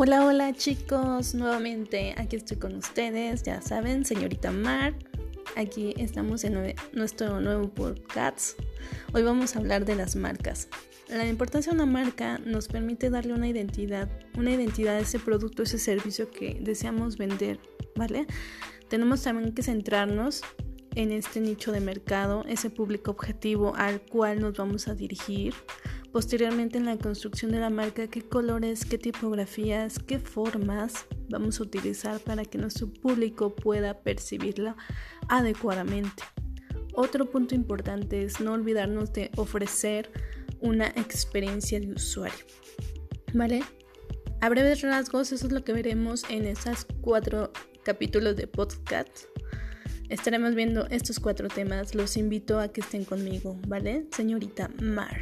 Hola, hola chicos, nuevamente aquí estoy con ustedes, ya saben, señorita Mar. Aquí estamos en nuestro nuevo podcast. Hoy vamos a hablar de las marcas. La importancia de una marca nos permite darle una identidad, una identidad a ese producto, ese servicio que deseamos vender, ¿vale? Tenemos también que centrarnos en este nicho de mercado, ese público objetivo al cual nos vamos a dirigir Posteriormente en la construcción de la marca, qué colores, qué tipografías, qué formas vamos a utilizar para que nuestro público pueda percibirla adecuadamente. Otro punto importante es no olvidarnos de ofrecer una experiencia de usuario. ¿Vale? A breves rasgos, eso es lo que veremos en esos cuatro capítulos de podcast. Estaremos viendo estos cuatro temas. Los invito a que estén conmigo, ¿vale? Señorita Mar.